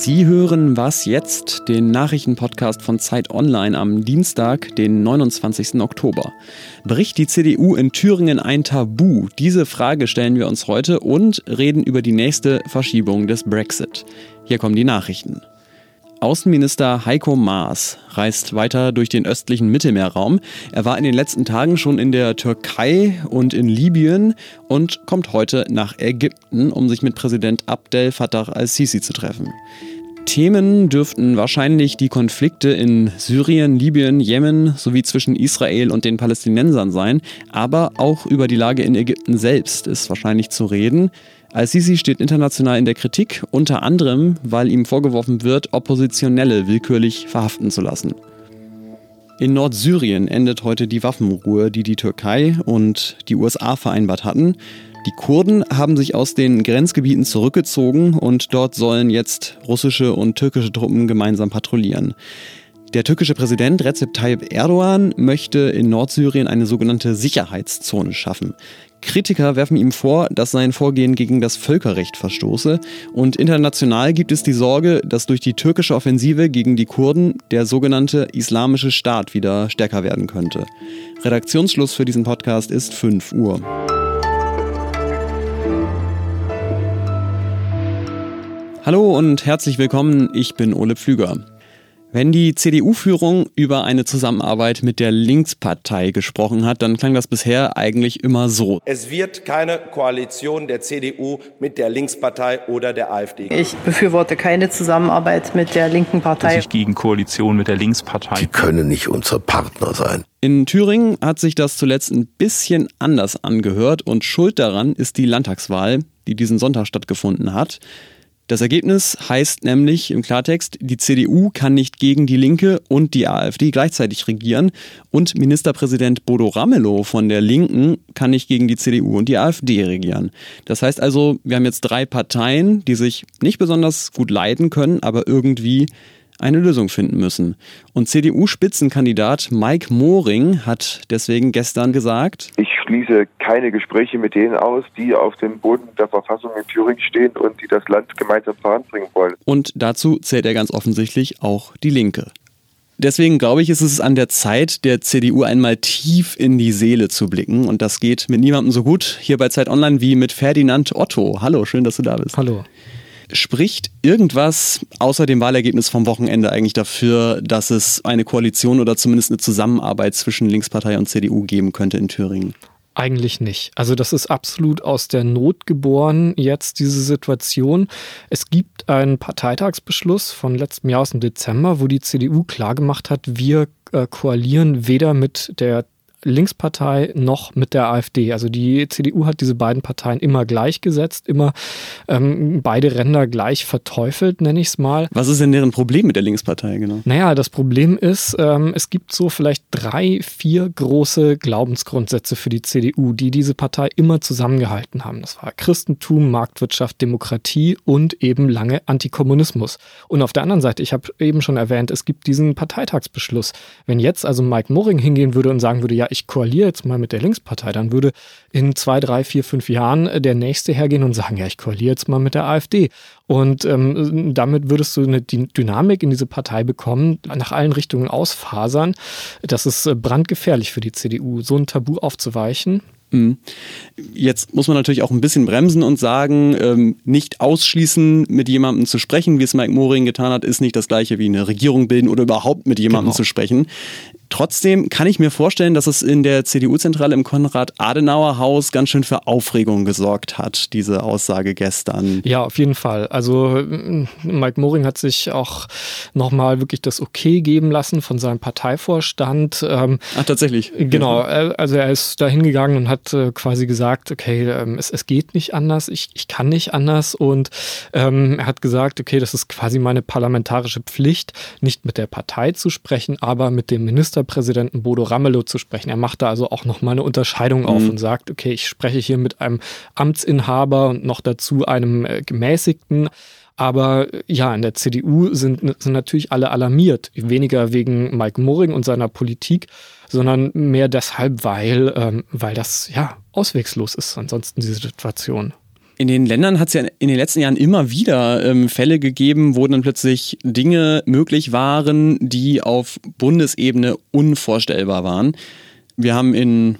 Sie hören Was jetzt, den Nachrichtenpodcast von Zeit Online am Dienstag, den 29. Oktober. Bricht die CDU in Thüringen ein Tabu? Diese Frage stellen wir uns heute und reden über die nächste Verschiebung des Brexit. Hier kommen die Nachrichten. Außenminister Heiko Maas reist weiter durch den östlichen Mittelmeerraum. Er war in den letzten Tagen schon in der Türkei und in Libyen und kommt heute nach Ägypten, um sich mit Präsident Abdel Fattah al-Sisi zu treffen. Themen dürften wahrscheinlich die Konflikte in Syrien, Libyen, Jemen sowie zwischen Israel und den Palästinensern sein, aber auch über die Lage in Ägypten selbst ist wahrscheinlich zu reden. Al-Sisi steht international in der Kritik, unter anderem, weil ihm vorgeworfen wird, Oppositionelle willkürlich verhaften zu lassen. In Nordsyrien endet heute die Waffenruhe, die die Türkei und die USA vereinbart hatten. Die Kurden haben sich aus den Grenzgebieten zurückgezogen und dort sollen jetzt russische und türkische Truppen gemeinsam patrouillieren. Der türkische Präsident Recep Tayyip Erdogan möchte in Nordsyrien eine sogenannte Sicherheitszone schaffen. Kritiker werfen ihm vor, dass sein Vorgehen gegen das Völkerrecht verstoße. Und international gibt es die Sorge, dass durch die türkische Offensive gegen die Kurden der sogenannte Islamische Staat wieder stärker werden könnte. Redaktionsschluss für diesen Podcast ist 5 Uhr. Hallo und herzlich willkommen, ich bin Ole Pflüger. Wenn die CDU-Führung über eine Zusammenarbeit mit der Linkspartei gesprochen hat, dann klang das bisher eigentlich immer so. Es wird keine Koalition der CDU mit der Linkspartei oder der AfD. Ich befürworte keine Zusammenarbeit mit der linken Partei. Dass ich gegen Koalition mit der Linkspartei. Die können nicht unser Partner sein. In Thüringen hat sich das zuletzt ein bisschen anders angehört und schuld daran ist die Landtagswahl, die diesen Sonntag stattgefunden hat. Das Ergebnis heißt nämlich im Klartext, die CDU kann nicht gegen die Linke und die AfD gleichzeitig regieren und Ministerpräsident Bodo Ramelow von der Linken kann nicht gegen die CDU und die AfD regieren. Das heißt also, wir haben jetzt drei Parteien, die sich nicht besonders gut leiden können, aber irgendwie eine Lösung finden müssen. Und CDU-Spitzenkandidat Mike Moring hat deswegen gestern gesagt, ich schließe keine Gespräche mit denen aus, die auf dem Boden der Verfassung in Thüringen stehen und die das Land gemeinsam voranbringen wollen. Und dazu zählt er ganz offensichtlich auch die Linke. Deswegen glaube ich, ist es an der Zeit, der CDU einmal tief in die Seele zu blicken. Und das geht mit niemandem so gut hier bei Zeit Online wie mit Ferdinand Otto. Hallo, schön, dass du da bist. Hallo. Spricht irgendwas außer dem Wahlergebnis vom Wochenende eigentlich dafür, dass es eine Koalition oder zumindest eine Zusammenarbeit zwischen Linkspartei und CDU geben könnte in Thüringen? Eigentlich nicht. Also das ist absolut aus der Not geboren, jetzt diese Situation. Es gibt einen Parteitagsbeschluss von letztem Jahr aus dem Dezember, wo die CDU klargemacht hat, wir äh, koalieren weder mit der Linkspartei noch mit der AfD. Also die CDU hat diese beiden Parteien immer gleichgesetzt, immer ähm, beide Ränder gleich verteufelt, nenne ich es mal. Was ist denn deren Problem mit der Linkspartei, genau? Naja, das Problem ist, ähm, es gibt so vielleicht drei, vier große Glaubensgrundsätze für die CDU, die diese Partei immer zusammengehalten haben. Das war Christentum, Marktwirtschaft, Demokratie und eben lange Antikommunismus. Und auf der anderen Seite, ich habe eben schon erwähnt, es gibt diesen Parteitagsbeschluss. Wenn jetzt also Mike Moring hingehen würde und sagen würde, ja, ich koaliere jetzt mal mit der Linkspartei, dann würde in zwei, drei, vier, fünf Jahren der Nächste hergehen und sagen, ja, ich koaliere jetzt mal mit der AfD. Und ähm, damit würdest du eine Dynamik in diese Partei bekommen, nach allen Richtungen ausfasern. Das ist äh, brandgefährlich für die CDU, so ein Tabu aufzuweichen. Mhm. Jetzt muss man natürlich auch ein bisschen bremsen und sagen, ähm, nicht ausschließen, mit jemandem zu sprechen, wie es Mike Moring getan hat, ist nicht das gleiche wie eine Regierung bilden oder überhaupt mit jemandem genau. zu sprechen. Trotzdem kann ich mir vorstellen, dass es in der CDU-Zentrale im Konrad-Adenauer-Haus ganz schön für Aufregung gesorgt hat, diese Aussage gestern. Ja, auf jeden Fall. Also Mike Moring hat sich auch nochmal wirklich das Okay geben lassen von seinem Parteivorstand. Ähm, Ach, tatsächlich? Genau. Also er ist da hingegangen und hat äh, quasi gesagt, okay, ähm, es, es geht nicht anders, ich, ich kann nicht anders. Und ähm, er hat gesagt, okay, das ist quasi meine parlamentarische Pflicht, nicht mit der Partei zu sprechen, aber mit dem Minister Ministerpräsidenten Bodo Ramelow zu sprechen. Er macht da also auch nochmal eine Unterscheidung auf mhm. und sagt, okay, ich spreche hier mit einem Amtsinhaber und noch dazu einem äh, gemäßigten. Aber äh, ja, in der CDU sind, sind natürlich alle alarmiert. Weniger wegen Mike Moring und seiner Politik, sondern mehr deshalb, weil, ähm, weil das ja auswegslos ist, ansonsten diese Situation. In den Ländern hat es ja in den letzten Jahren immer wieder ähm, Fälle gegeben, wo dann plötzlich Dinge möglich waren, die auf Bundesebene unvorstellbar waren. Wir haben in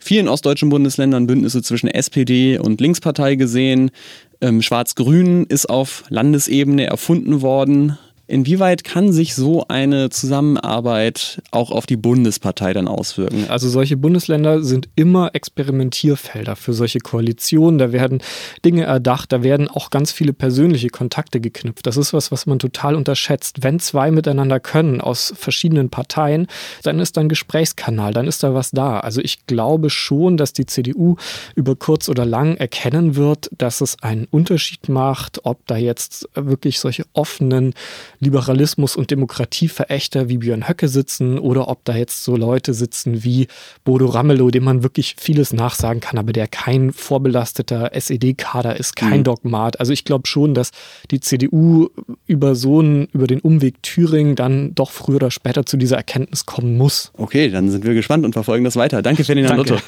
vielen ostdeutschen Bundesländern Bündnisse zwischen SPD und Linkspartei gesehen. Ähm, Schwarz-Grün ist auf Landesebene erfunden worden. Inwieweit kann sich so eine Zusammenarbeit auch auf die Bundespartei dann auswirken? Also solche Bundesländer sind immer Experimentierfelder für solche Koalitionen. Da werden Dinge erdacht, da werden auch ganz viele persönliche Kontakte geknüpft. Das ist was, was man total unterschätzt. Wenn zwei miteinander können aus verschiedenen Parteien, dann ist da ein Gesprächskanal, dann ist da was da. Also ich glaube schon, dass die CDU über kurz oder lang erkennen wird, dass es einen Unterschied macht, ob da jetzt wirklich solche offenen Liberalismus- und Demokratieverächter wie Björn Höcke sitzen oder ob da jetzt so Leute sitzen wie Bodo Ramelow, dem man wirklich vieles nachsagen kann, aber der kein vorbelasteter SED-Kader ist, kein mhm. Dogmat. Also ich glaube schon, dass die CDU über so einen, über den Umweg Thüringen dann doch früher oder später zu dieser Erkenntnis kommen muss. Okay, dann sind wir gespannt und verfolgen das weiter. Danke, Ferdinand Danke. Luther.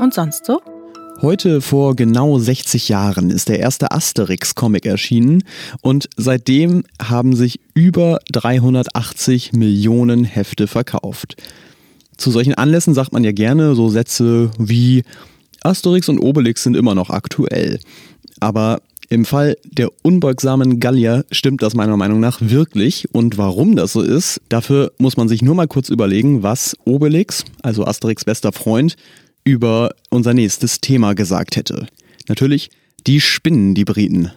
Und sonst so? Heute vor genau 60 Jahren ist der erste Asterix-Comic erschienen und seitdem haben sich über 380 Millionen Hefte verkauft. Zu solchen Anlässen sagt man ja gerne so Sätze wie Asterix und Obelix sind immer noch aktuell. Aber im Fall der unbeugsamen Gallier stimmt das meiner Meinung nach wirklich. Und warum das so ist, dafür muss man sich nur mal kurz überlegen, was Obelix, also Asterix bester Freund, über unser nächstes Thema gesagt hätte. Natürlich, die spinnen die Briten.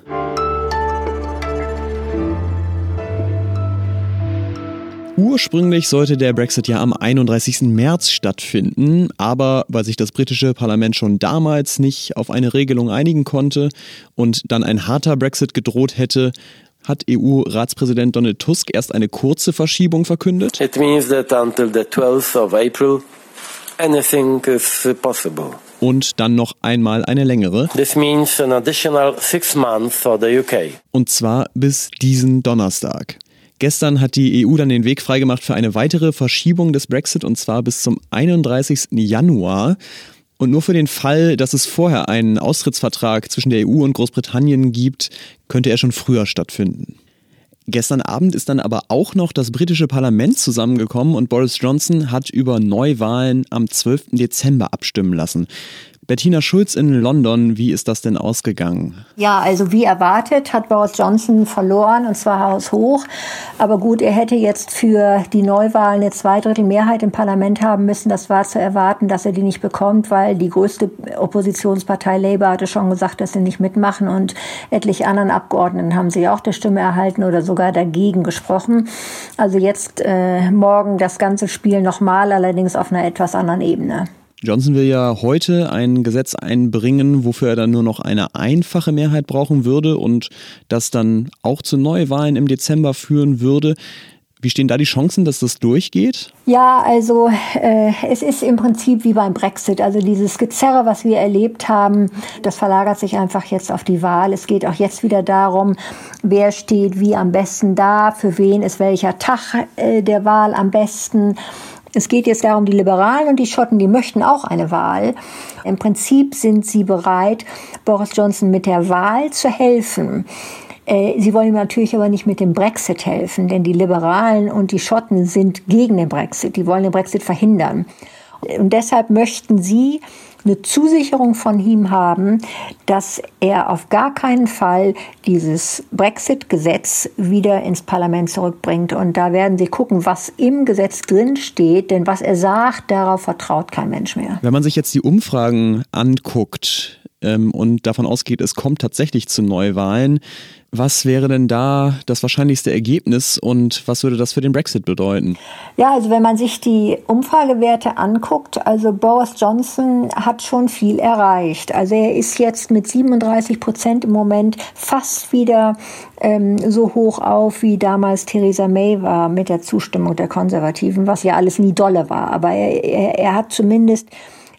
Ursprünglich sollte der Brexit ja am 31. März stattfinden, aber weil sich das britische Parlament schon damals nicht auf eine Regelung einigen konnte und dann ein harter Brexit gedroht hätte, hat EU-Ratspräsident Donald Tusk erst eine kurze Verschiebung verkündet. It means that until the 12th of April anything is possible. Und dann noch einmal eine längere. This means an additional six months for the UK. Und zwar bis diesen Donnerstag. Gestern hat die EU dann den Weg freigemacht für eine weitere Verschiebung des Brexit und zwar bis zum 31. Januar. Und nur für den Fall, dass es vorher einen Austrittsvertrag zwischen der EU und Großbritannien gibt, könnte er schon früher stattfinden. Gestern Abend ist dann aber auch noch das britische Parlament zusammengekommen und Boris Johnson hat über Neuwahlen am 12. Dezember abstimmen lassen. Bettina Schulz in London, wie ist das denn ausgegangen? Ja, also wie erwartet hat Boris Johnson verloren und zwar haushoch. Aber gut, er hätte jetzt für die Neuwahlen eine Zweidrittelmehrheit im Parlament haben müssen. Das war zu erwarten, dass er die nicht bekommt, weil die größte Oppositionspartei Labour hatte schon gesagt, dass sie nicht mitmachen und etliche anderen Abgeordneten haben sie auch der Stimme erhalten oder sogar dagegen gesprochen. Also jetzt äh, morgen das ganze Spiel nochmal, allerdings auf einer etwas anderen Ebene. Johnson will ja heute ein Gesetz einbringen, wofür er dann nur noch eine einfache Mehrheit brauchen würde und das dann auch zu Neuwahlen im Dezember führen würde. Wie stehen da die Chancen, dass das durchgeht? Ja, also äh, es ist im Prinzip wie beim Brexit. Also dieses Gezerre, was wir erlebt haben, das verlagert sich einfach jetzt auf die Wahl. Es geht auch jetzt wieder darum, wer steht wie am besten da, für wen ist welcher Tag äh, der Wahl am besten. Es geht jetzt darum, die Liberalen und die Schotten, die möchten auch eine Wahl. Im Prinzip sind sie bereit, Boris Johnson mit der Wahl zu helfen. Äh, sie wollen ihm natürlich aber nicht mit dem Brexit helfen, denn die Liberalen und die Schotten sind gegen den Brexit. Die wollen den Brexit verhindern. Und deshalb möchten sie eine Zusicherung von ihm haben, dass er auf gar keinen Fall dieses Brexit-Gesetz wieder ins Parlament zurückbringt. Und da werden sie gucken, was im Gesetz drin steht, denn was er sagt, darauf vertraut kein Mensch mehr. Wenn man sich jetzt die Umfragen anguckt ähm, und davon ausgeht, es kommt tatsächlich zu Neuwahlen, was wäre denn da das wahrscheinlichste Ergebnis und was würde das für den Brexit bedeuten? Ja, also wenn man sich die Umfragewerte anguckt, also Boris Johnson hat schon viel erreicht. Also er ist jetzt mit 37 Prozent im Moment fast wieder ähm, so hoch auf, wie damals Theresa May war mit der Zustimmung der Konservativen, was ja alles nie dolle war. Aber er, er, er hat zumindest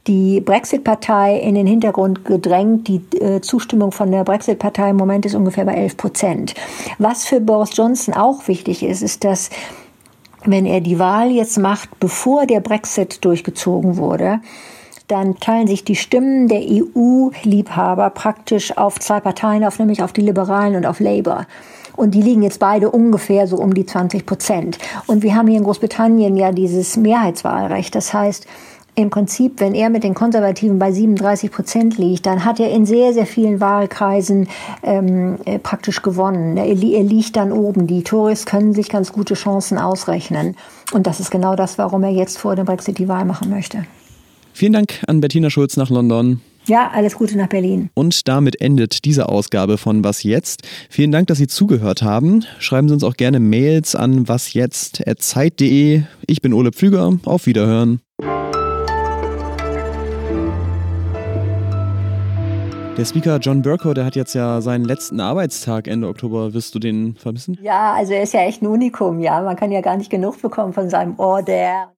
die Brexit-Partei in den Hintergrund gedrängt. Die äh, Zustimmung von der Brexit-Partei im Moment ist ungefähr bei 11 Prozent. Was für Boris Johnson auch wichtig ist, ist, dass wenn er die Wahl jetzt macht, bevor der Brexit durchgezogen wurde, dann teilen sich die Stimmen der EU-Liebhaber praktisch auf zwei Parteien auf, nämlich auf die Liberalen und auf Labour. Und die liegen jetzt beide ungefähr so um die 20 Prozent. Und wir haben hier in Großbritannien ja dieses Mehrheitswahlrecht. Das heißt, im Prinzip, wenn er mit den Konservativen bei 37 Prozent liegt, dann hat er in sehr, sehr vielen Wahlkreisen ähm, äh, praktisch gewonnen. Er, er liegt dann oben. Die Tories können sich ganz gute Chancen ausrechnen. Und das ist genau das, warum er jetzt vor dem Brexit die Wahl machen möchte. Vielen Dank an Bettina Schulz nach London. Ja, alles Gute nach Berlin. Und damit endet diese Ausgabe von Was jetzt. Vielen Dank, dass Sie zugehört haben. Schreiben Sie uns auch gerne Mails an wasjetzt.zeit.de. Ich bin Ole Pflüger. Auf Wiederhören. Der Speaker John Burko, der hat jetzt ja seinen letzten Arbeitstag Ende Oktober. Wirst du den vermissen? Ja, also er ist ja echt ein Unikum, ja. Man kann ja gar nicht genug bekommen von seinem Order.